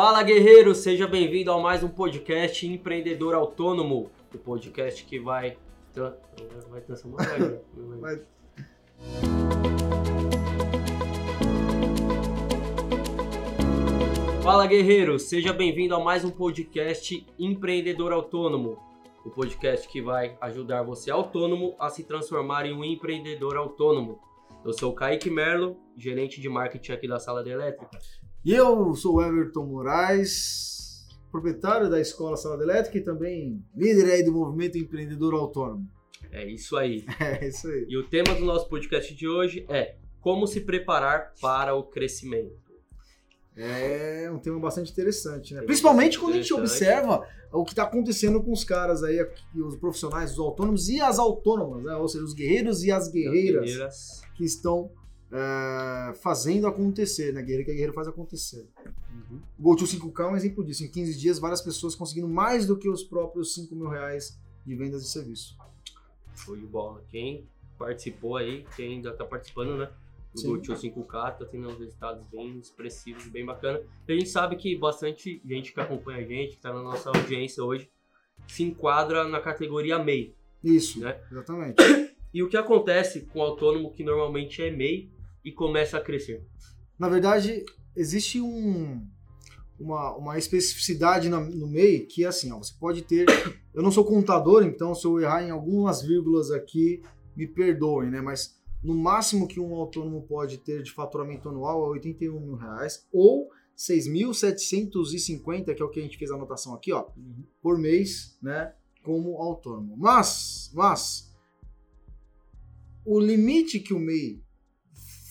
Fala guerreiro, seja bem-vindo a mais um podcast Empreendedor Autônomo, o podcast que vai vai transformar né? Vai- Fala guerreiro, seja bem-vindo a mais um podcast Empreendedor Autônomo, o podcast que vai ajudar você autônomo a se transformar em um empreendedor autônomo. Eu sou o Kaique Merlo, gerente de marketing aqui da Sala da Elétrica. E eu sou o Everton Moraes, proprietário da Escola Sala da Elétrica e também líder aí do movimento empreendedor autônomo. É isso aí. É isso aí. E o tema do nosso podcast de hoje é como se preparar para o crescimento. É um tema bastante interessante, né? Tema Principalmente quando a gente observa o que está acontecendo com os caras aí, os profissionais, os autônomos e as autônomas, né? Ou seja, os guerreiros e as guerreiras Guerreiras. que estão é, fazendo acontecer, né? Guerreiro que a guerreira faz acontecer. Uhum. O GoTo 5K é um exemplo disso. Em 15 dias, várias pessoas conseguindo mais do que os próprios 5 mil reais de vendas de serviço. Show de bola. Quem participou aí, quem ainda tá participando, né? Do Sim. GoTo 5K, tá tendo uns resultados bem expressivos, bem bacana. E a gente sabe que bastante gente que acompanha a gente, que tá na nossa audiência hoje, se enquadra na categoria MEI. Isso, Né? exatamente. E o que acontece com o autônomo que normalmente é MEI e começa a crescer? Na verdade, existe um, uma, uma especificidade na- no MEI que é assim, ó, você pode ter. Eu não sou contador, então se eu errar em algumas vírgulas aqui, me perdoem, né? Mas no máximo que um autônomo pode ter de faturamento anual é 81 mil reais ou 6.750, que é o que a gente fez a anotação aqui, ó, por mês, né? Como autônomo. Mas, mas, o limite que o MEI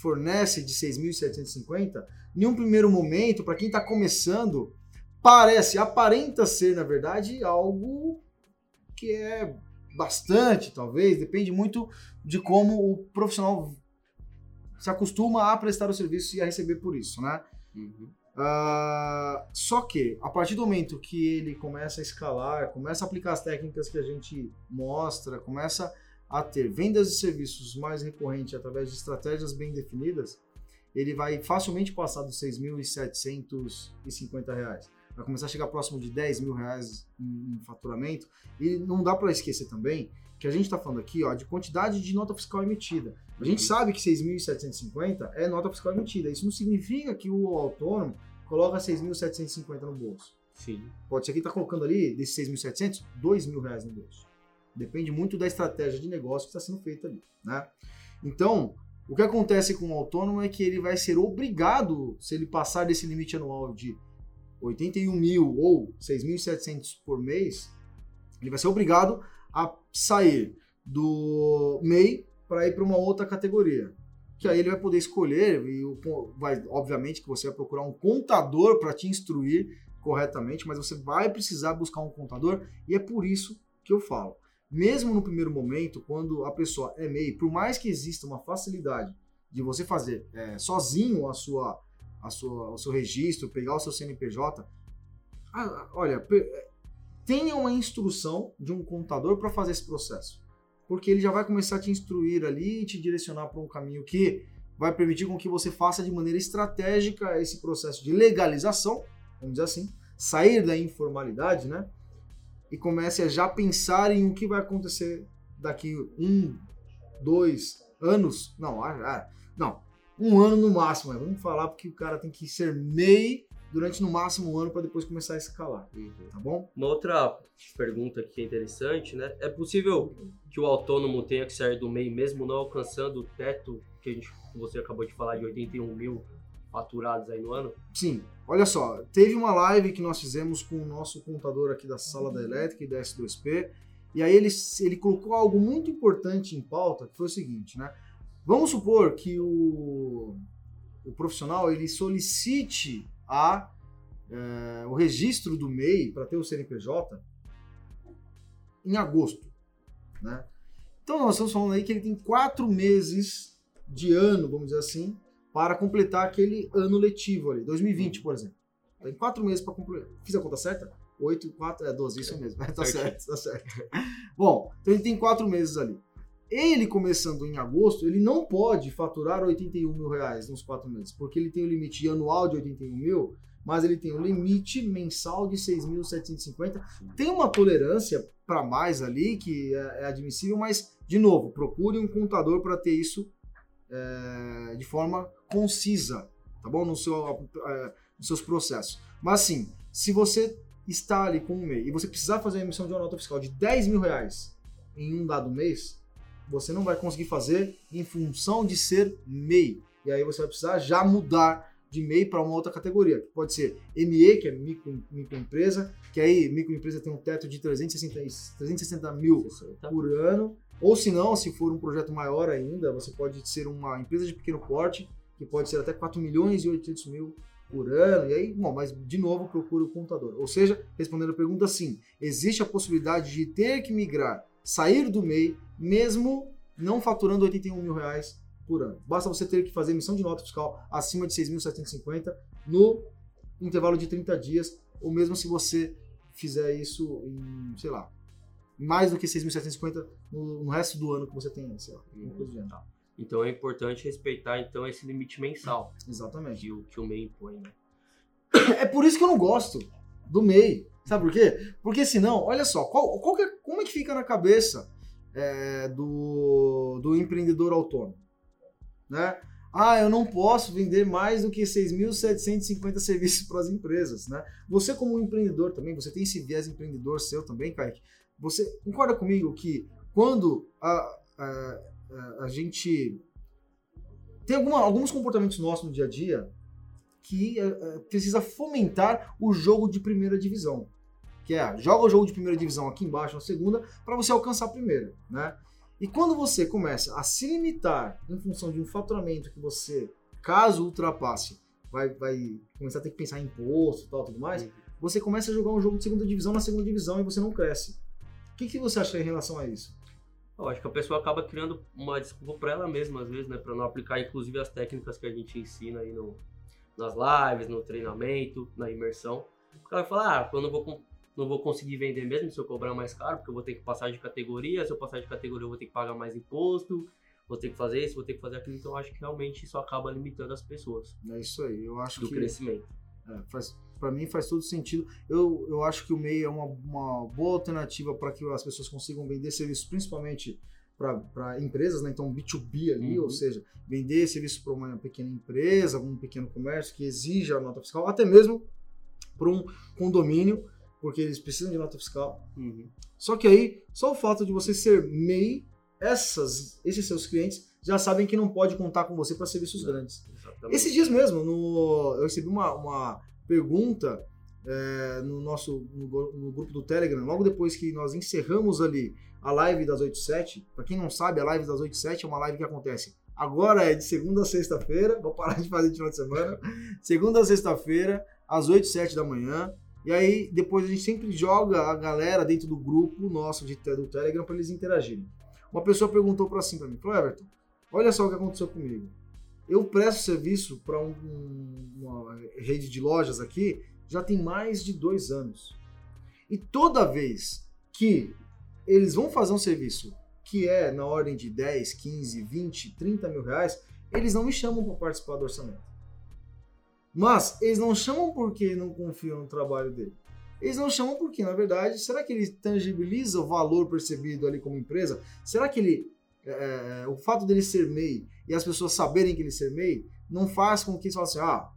fornece de 6.750, em um primeiro momento, para quem está começando, parece, aparenta ser, na verdade, algo que é bastante, talvez, depende muito de como o profissional se acostuma a prestar o serviço e a receber por isso, né? Uhum. Ah, só que, a partir do momento que ele começa a escalar, começa a aplicar as técnicas que a gente mostra, começa a ter vendas de serviços mais recorrentes através de estratégias bem definidas, ele vai facilmente passar dos 6.750 reais. Vai começar a chegar próximo de 10 mil reais em, em faturamento. E não dá para esquecer também que a gente está falando aqui ó, de quantidade de nota fiscal emitida. A gente Uhum. sabe que 6.750 é nota fiscal emitida. Isso não significa que o autônomo coloca 6.750 no bolso. Sim. Pode ser que ele está colocando ali, desses 6.700, 2 mil reais no bolso. Depende muito da estratégia de negócio que está sendo feita ali. Né? Então, o que acontece com o autônomo é que ele vai ser obrigado, se ele passar desse limite anual de 81 mil ou 6.700 por mês, ele vai ser obrigado a sair do MEI para ir para uma outra categoria. Que aí ele vai poder escolher, e vai, obviamente que você vai procurar um contador para te instruir corretamente, mas você vai precisar buscar um contador, e é por isso que eu falo. Mesmo no primeiro momento, quando a pessoa é MEI, por mais que exista uma facilidade de você fazer é, sozinho a sua, a sua, o seu registro, pegar o seu CNPJ, olha, pe- tenha uma instrução de um contador para fazer esse processo. Porque ele já vai começar a te instruir ali e te direcionar para um caminho que vai permitir com que você faça de maneira estratégica esse processo de legalização, vamos dizer assim, sair da informalidade, né? E comece a já pensar em o que vai acontecer daqui um, dois anos. Não, ah, não, um ano no máximo. né? Vamos falar porque o cara tem que ser MEI durante no máximo um ano para depois começar a escalar, tá bom? Uma outra pergunta que é interessante, né? É possível que o autônomo tenha que sair do MEI mesmo não alcançando o teto que a gente, que você acabou de falar de 81 mil faturados aí no ano? Sim, olha só, teve uma live que nós fizemos com o nosso contador aqui da Sala da Elétrica e da S2P, e aí ele, ele colocou algo muito importante em pauta, que foi o seguinte, né? Vamos supor que o, o profissional ele solicite a, eh, o registro do MEI para ter o CNPJ em agosto, né? Então nós estamos falando aí que ele tem quatro meses de ano, vamos dizer assim, para completar aquele ano letivo ali, 2020, por exemplo. Tem quatro meses para completar. Fiz a conta certa? 8, 4, é 12, isso mesmo. tá certo, tá certo. Bom, então ele tem quatro meses ali. Ele começando em agosto, ele não pode faturar 81 mil reais nos quatro meses, porque ele tem o limite anual de 81 mil mas ele tem um limite mensal de 6.750. Tem uma tolerância para mais ali que é, é, admissível, mas, de novo, procure um contador para ter isso é, de forma concisa, tá bom? No seu, é, nos seus processos. Mas, assim, se você está ali com um MEI e você precisar fazer a emissão de uma nota fiscal de 10 mil reais em um dado mês, você não vai conseguir fazer em função de ser MEI. E aí você vai precisar já mudar de MEI para uma outra categoria, que pode ser ME, que é micro, microempresa, que aí microempresa tem um teto de 360, 360 mil por ano, ou se não, se for um projeto maior ainda, você pode ser uma empresa de pequeno porte, que pode ser até 4 milhões e 800 mil por ano, e aí, bom, mas de novo procura o contador. Ou seja, respondendo a pergunta, sim, existe a possibilidade de ter que migrar, sair do MEI, mesmo não faturando 81 mil reais por ano. Basta você ter que fazer emissão de nota fiscal acima de 6.750 no intervalo de 30 dias, ou mesmo se você fizer isso em, sei lá, mais do que 6.750 no, no resto do ano que você tem, sei lá, tá. Então é importante respeitar então esse limite mensal. Exatamente. Que o, que o MEI impõe, né? É por isso que eu não gosto do MEI. Sabe por quê? Porque senão, olha só, qual, qual é, como é que fica na cabeça é, do, do empreendedor autônomo? né? Ah, eu não posso vender mais do que 6.750 serviços para as empresas, né? Você como empreendedor também, você tem esse viés empreendedor seu também, Kaique. Você concorda comigo que quando a, a, a, gente tem alguma, alguns comportamentos nossos no dia a dia que é, precisa fomentar o jogo de primeira divisão, que é joga o jogo de primeira divisão aqui embaixo na segunda para você alcançar a primeira, né? E quando você começa a se limitar em função de um faturamento que você, caso ultrapasse, vai, vai começar a ter que pensar em imposto e tal, tudo mais, uhum. você começa a jogar um jogo de segunda divisão na segunda divisão e você não cresce. O que, que você acha em relação a isso? Eu acho que a pessoa acaba criando uma desculpa para ela mesma, às vezes, né? Para não aplicar, inclusive, as técnicas que a gente ensina aí no, nas lives, no treinamento, na imersão. O cara fala, ah, eu não vou não vou conseguir vender mesmo se eu cobrar mais caro, porque eu vou ter que passar de categoria, se eu passar de categoria eu vou ter que pagar mais imposto, vou ter que fazer isso, vou ter que fazer aquilo, então acho que realmente isso acaba limitando as pessoas. É isso aí, eu acho do que... Do crescimento. É, faz, para mim faz todo sentido. Eu, eu acho que o MEI é uma, uma boa alternativa para que as pessoas consigam vender serviços, principalmente para empresas, né? então B2B ali, uhum. ou seja, vender serviço para uma pequena empresa, um pequeno comércio que exija a nota fiscal, até mesmo para um condomínio porque eles precisam de nota fiscal. Uhum. Só que aí, só o fato de você ser MEI, essas, esses seus clientes já sabem que não pode contar com você para serviços grandes. Exatamente. Esses dias mesmo, no, eu recebi uma, uma pergunta é, no nosso no, no, grupo do Telegram, logo depois que nós encerramos ali a live das 8 7. Para quem não sabe, a live das 8 7 é uma live que acontece agora é de segunda a sexta-feira, vou parar de fazer de final de semana. segunda a sexta-feira, às 8 7 da manhã. E aí, depois a gente sempre joga a galera dentro do grupo nosso de, do Telegram para eles interagirem. Uma pessoa perguntou para assim para mim, Everton, olha só o que aconteceu comigo. Eu presto serviço para um, uma rede de lojas aqui já tem mais de dois anos. E toda vez que eles vão fazer um serviço que é na ordem de 10, 15, 20, 30 mil reais, eles não me chamam para participar do orçamento. Mas eles não chamam porque não confiam no trabalho dele. Eles não chamam porque, na verdade, será que ele tangibiliza o valor percebido ali como empresa? Será que ele, é, é o fato dele ser MEI e as pessoas saberem que ele ser MEI não faz com que eles falem assim, ah,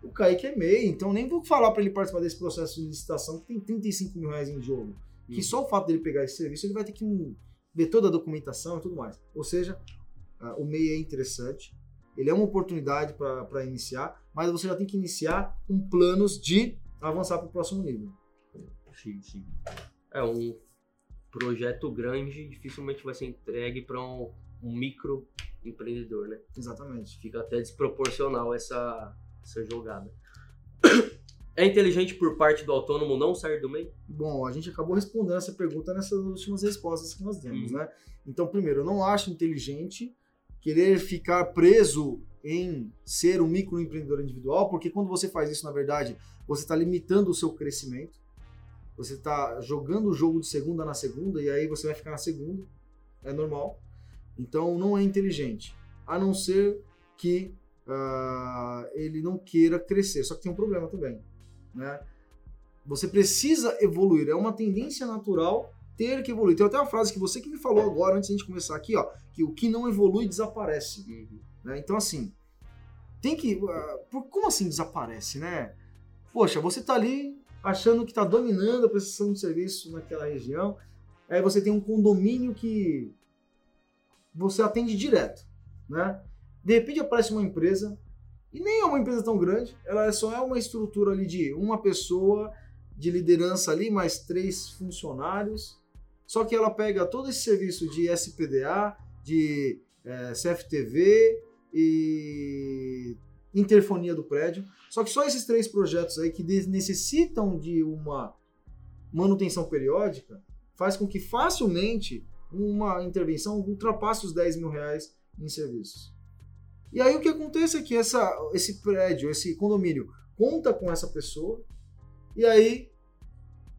o Kaique é MEI, então nem vou falar para ele participar desse processo de licitação que tem 35 mil reais em jogo. Hum. Que só o fato dele pegar esse serviço, ele vai ter que ver toda a documentação e tudo mais. Ou seja, o MEI é interessante, ele é uma oportunidade para iniciar, mas você já tem que iniciar com planos de avançar para o próximo nível. Sim, sim. É um projeto grande, dificilmente vai ser entregue para um, um micro empreendedor, né? Exatamente. Fica até desproporcional essa, essa jogada. É inteligente por parte do autônomo não sair do meio? Bom, a gente acabou respondendo essa pergunta nessas últimas respostas que nós demos, uhum. né? Então, primeiro, eu não acho inteligente querer ficar preso em ser um microempreendedor individual, porque quando você faz isso, na verdade, você está limitando o seu crescimento, você está jogando o jogo de segunda na segunda e aí você vai ficar na segunda, é normal. Então não é inteligente, a não ser que uh, ele não queira crescer. Só que tem um problema também, né? Você precisa evoluir, é uma tendência natural ter que evoluir. Tem até uma frase que você que me falou agora, antes de a gente começar aqui, ó, que o que não evolui desaparece. Uhum. Né? Então, assim, tem que. Uh, como assim desaparece, né? Poxa, você tá ali achando que está dominando a prestação de serviço naquela região, aí você tem um condomínio que você atende direto, né? De repente aparece uma empresa, e nem é uma empresa tão grande, ela só é uma estrutura ali de uma pessoa de liderança ali, mais três funcionários, só que ela pega todo esse serviço de SPDA, de é, CFTV e interfonia do prédio. Só que só esses três projetos aí que necessitam de uma manutenção periódica faz com que facilmente uma intervenção ultrapasse os 10 mil reais em serviços. E aí o que acontece é que essa, esse prédio, esse condomínio, conta com essa pessoa e aí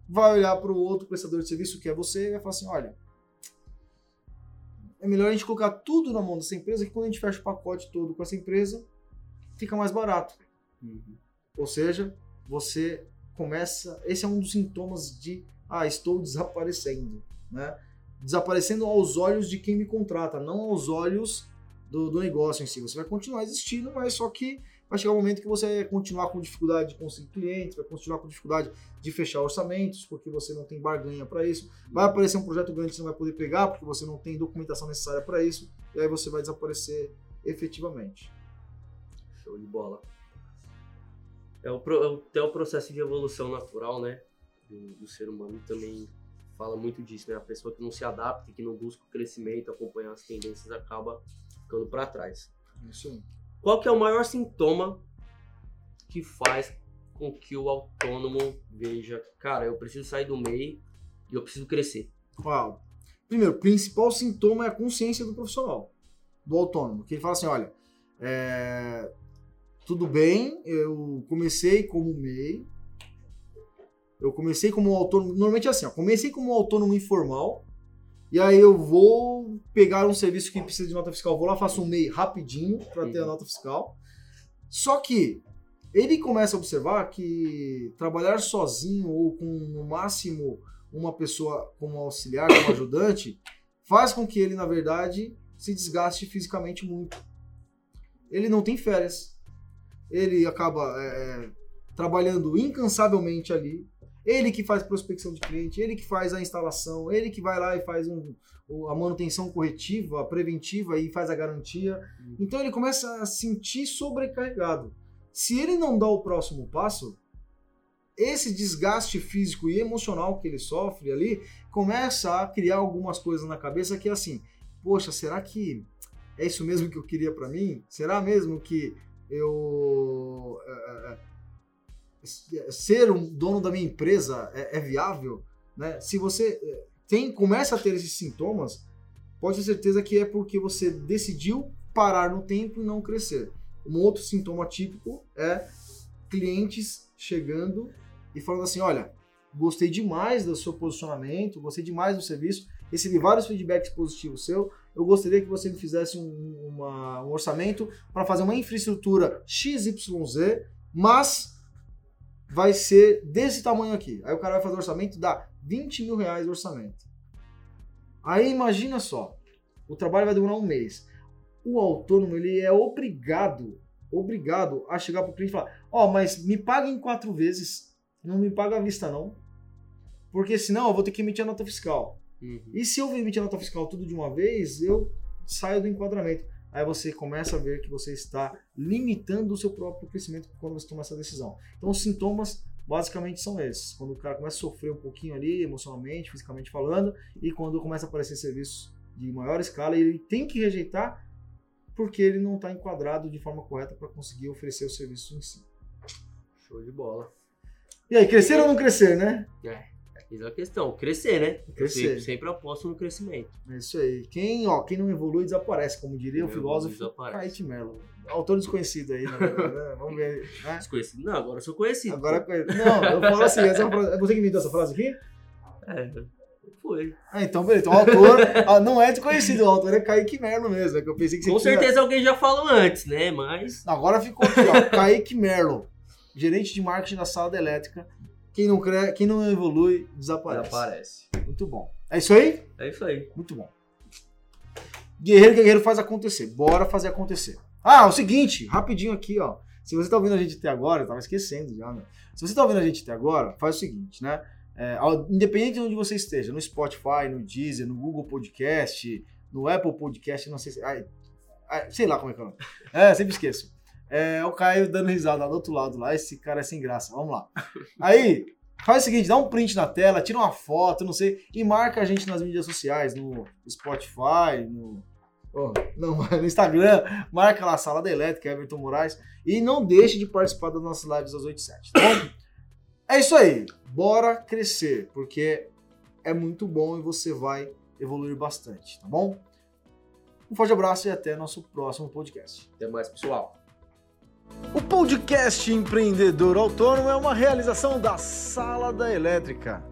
vai olhar para o outro prestador de serviço, que é você, e vai falar assim, olha, é melhor a gente colocar tudo na mão dessa empresa, que quando a gente fecha o pacote todo com essa empresa, fica mais barato. Uhum. Ou seja, você começa. Esse é um dos sintomas de ah, estou desaparecendo. Né? Desaparecendo aos olhos de quem me contrata, não aos olhos do, do negócio em si. Você vai continuar existindo, mas só que vai chegar um momento que você vai continuar com dificuldade de conseguir clientes, vai continuar com dificuldade de fechar orçamentos, porque você não tem barganha para isso. Vai aparecer um projeto grande que você não vai poder pegar, porque você não tem documentação necessária para isso, e aí você vai desaparecer efetivamente. Show de bola. É o, é até o processo de evolução natural, né? Do, do, ser humano também fala muito disso, né? A pessoa que não se adapta, que não busca o crescimento, acompanhar as tendências, acaba ficando para trás. Isso. Qual que é o maior sintoma que faz com que o autônomo veja, cara, eu preciso sair do MEI e eu preciso crescer? Qual? Primeiro, o principal sintoma é a consciência do profissional, do autônomo, que ele fala assim, olha, é, tudo bem, eu comecei como MEI, eu comecei como autônomo, normalmente é assim, ó, comecei como autônomo informal, e aí eu vou pegar um serviço que precisa de nota fiscal, vou lá, faço um MEI rapidinho para ter a nota fiscal. Só que ele começa a observar que trabalhar sozinho ou com no máximo uma pessoa como auxiliar, como ajudante, faz com que ele, na verdade, se desgaste fisicamente muito. Ele não tem férias ele acaba é, é, trabalhando incansavelmente ali. Ele que faz prospecção de cliente, ele que faz a instalação, ele que vai lá e faz um, a manutenção corretiva, a preventiva e faz a garantia. Uhum. Então ele começa a sentir sobrecarregado. Se ele não dá o próximo passo, esse desgaste físico e emocional que ele sofre ali começa a criar algumas coisas na cabeça que é assim: poxa, será que é isso mesmo que eu queria para mim? Será mesmo que eu é, é, ser um dono da minha empresa é, é, viável, né? Se você tem começa a ter esses sintomas, pode ter certeza que é porque você decidiu parar no tempo e não crescer. Um outro sintoma típico é clientes chegando e falando assim, olha, gostei demais do seu posicionamento, gostei demais do serviço, recebi vários feedbacks positivos seu, eu gostaria que você me fizesse um, uma, um orçamento para fazer uma infraestrutura XYZ, mas vai ser desse tamanho aqui. Aí o cara vai fazer o orçamento, dá 20 mil reais de orçamento. Aí imagina só, o trabalho vai demorar um mês. O autônomo ele é obrigado, obrigado a chegar para o cliente e falar: ó, oh, mas me paga em quatro vezes, não me paga à vista não, porque senão eu vou ter que emitir a nota fiscal. Uhum. E se eu emitir a nota fiscal tudo de uma vez, eu saio do enquadramento. Aí você começa a ver que você está limitando o seu próprio crescimento quando você toma essa decisão. Então, os sintomas basicamente são esses. Quando o cara começa a sofrer um pouquinho ali, emocionalmente, fisicamente falando, e quando começa a aparecer serviços de maior escala, ele tem que rejeitar porque ele não está enquadrado de forma correta para conseguir oferecer o serviço em si. Show de bola. E aí, crescer ou não crescer, né? É. Eis a questão, crescer, né? Crescer. Sempre, sempre aposto no crescimento. É isso aí. Quem, ó, quem não evolui desaparece, como diria o filósofo Kate Mello. Autor desconhecido aí, né? Vamos ver. Né? Desconhecido? Não, agora eu sou conhecido. Agora Não, eu falo assim, essa frase, é você que inventou essa frase aqui? É. Foi. Ah, então, beleza. Então, o autor ah, não é desconhecido, o autor é Kaique Merlo mesmo. É que eu pensei que você Com tinha- certeza alguém já falou antes, né? Mas. Agora ficou aqui, ó. Kaique Merlo, gerente de marketing da sala da elétrica. Quem não, cre... Quem não evolui, desaparece. Aparece. Muito bom. É isso aí? É isso aí. Muito bom. Guerreiro guerreiro faz acontecer. Bora fazer acontecer. Ah, o seguinte, rapidinho aqui, ó. Se você tá ouvindo a gente até agora, eu tava esquecendo já, né? Se você tá ouvindo a gente até agora, faz o seguinte, né? É, independente de onde você esteja, no Spotify, no Deezer, no Google Podcast, no Apple Podcast, não sei se. ai, ai, sei lá como é que é o nome. É, sempre esqueço. É o Caio dando risada lá do outro lado lá. Esse cara é sem graça. Vamos lá. Aí, faz o seguinte, dá um print na tela, tira uma foto, não sei, e marca a gente nas mídias sociais, no Spotify, no. oh, não, no Instagram, marca lá a Sala da Elétrica, Everton Moraes, e não deixe de participar das nossas lives às 8 e 7, tá bom? É isso aí, bora crescer, porque é muito bom e você vai evoluir bastante, tá bom? Um forte abraço e até nosso próximo podcast. Até mais, pessoal. O podcast Empreendedor Autônomo é uma realização da Sala da Elétrica.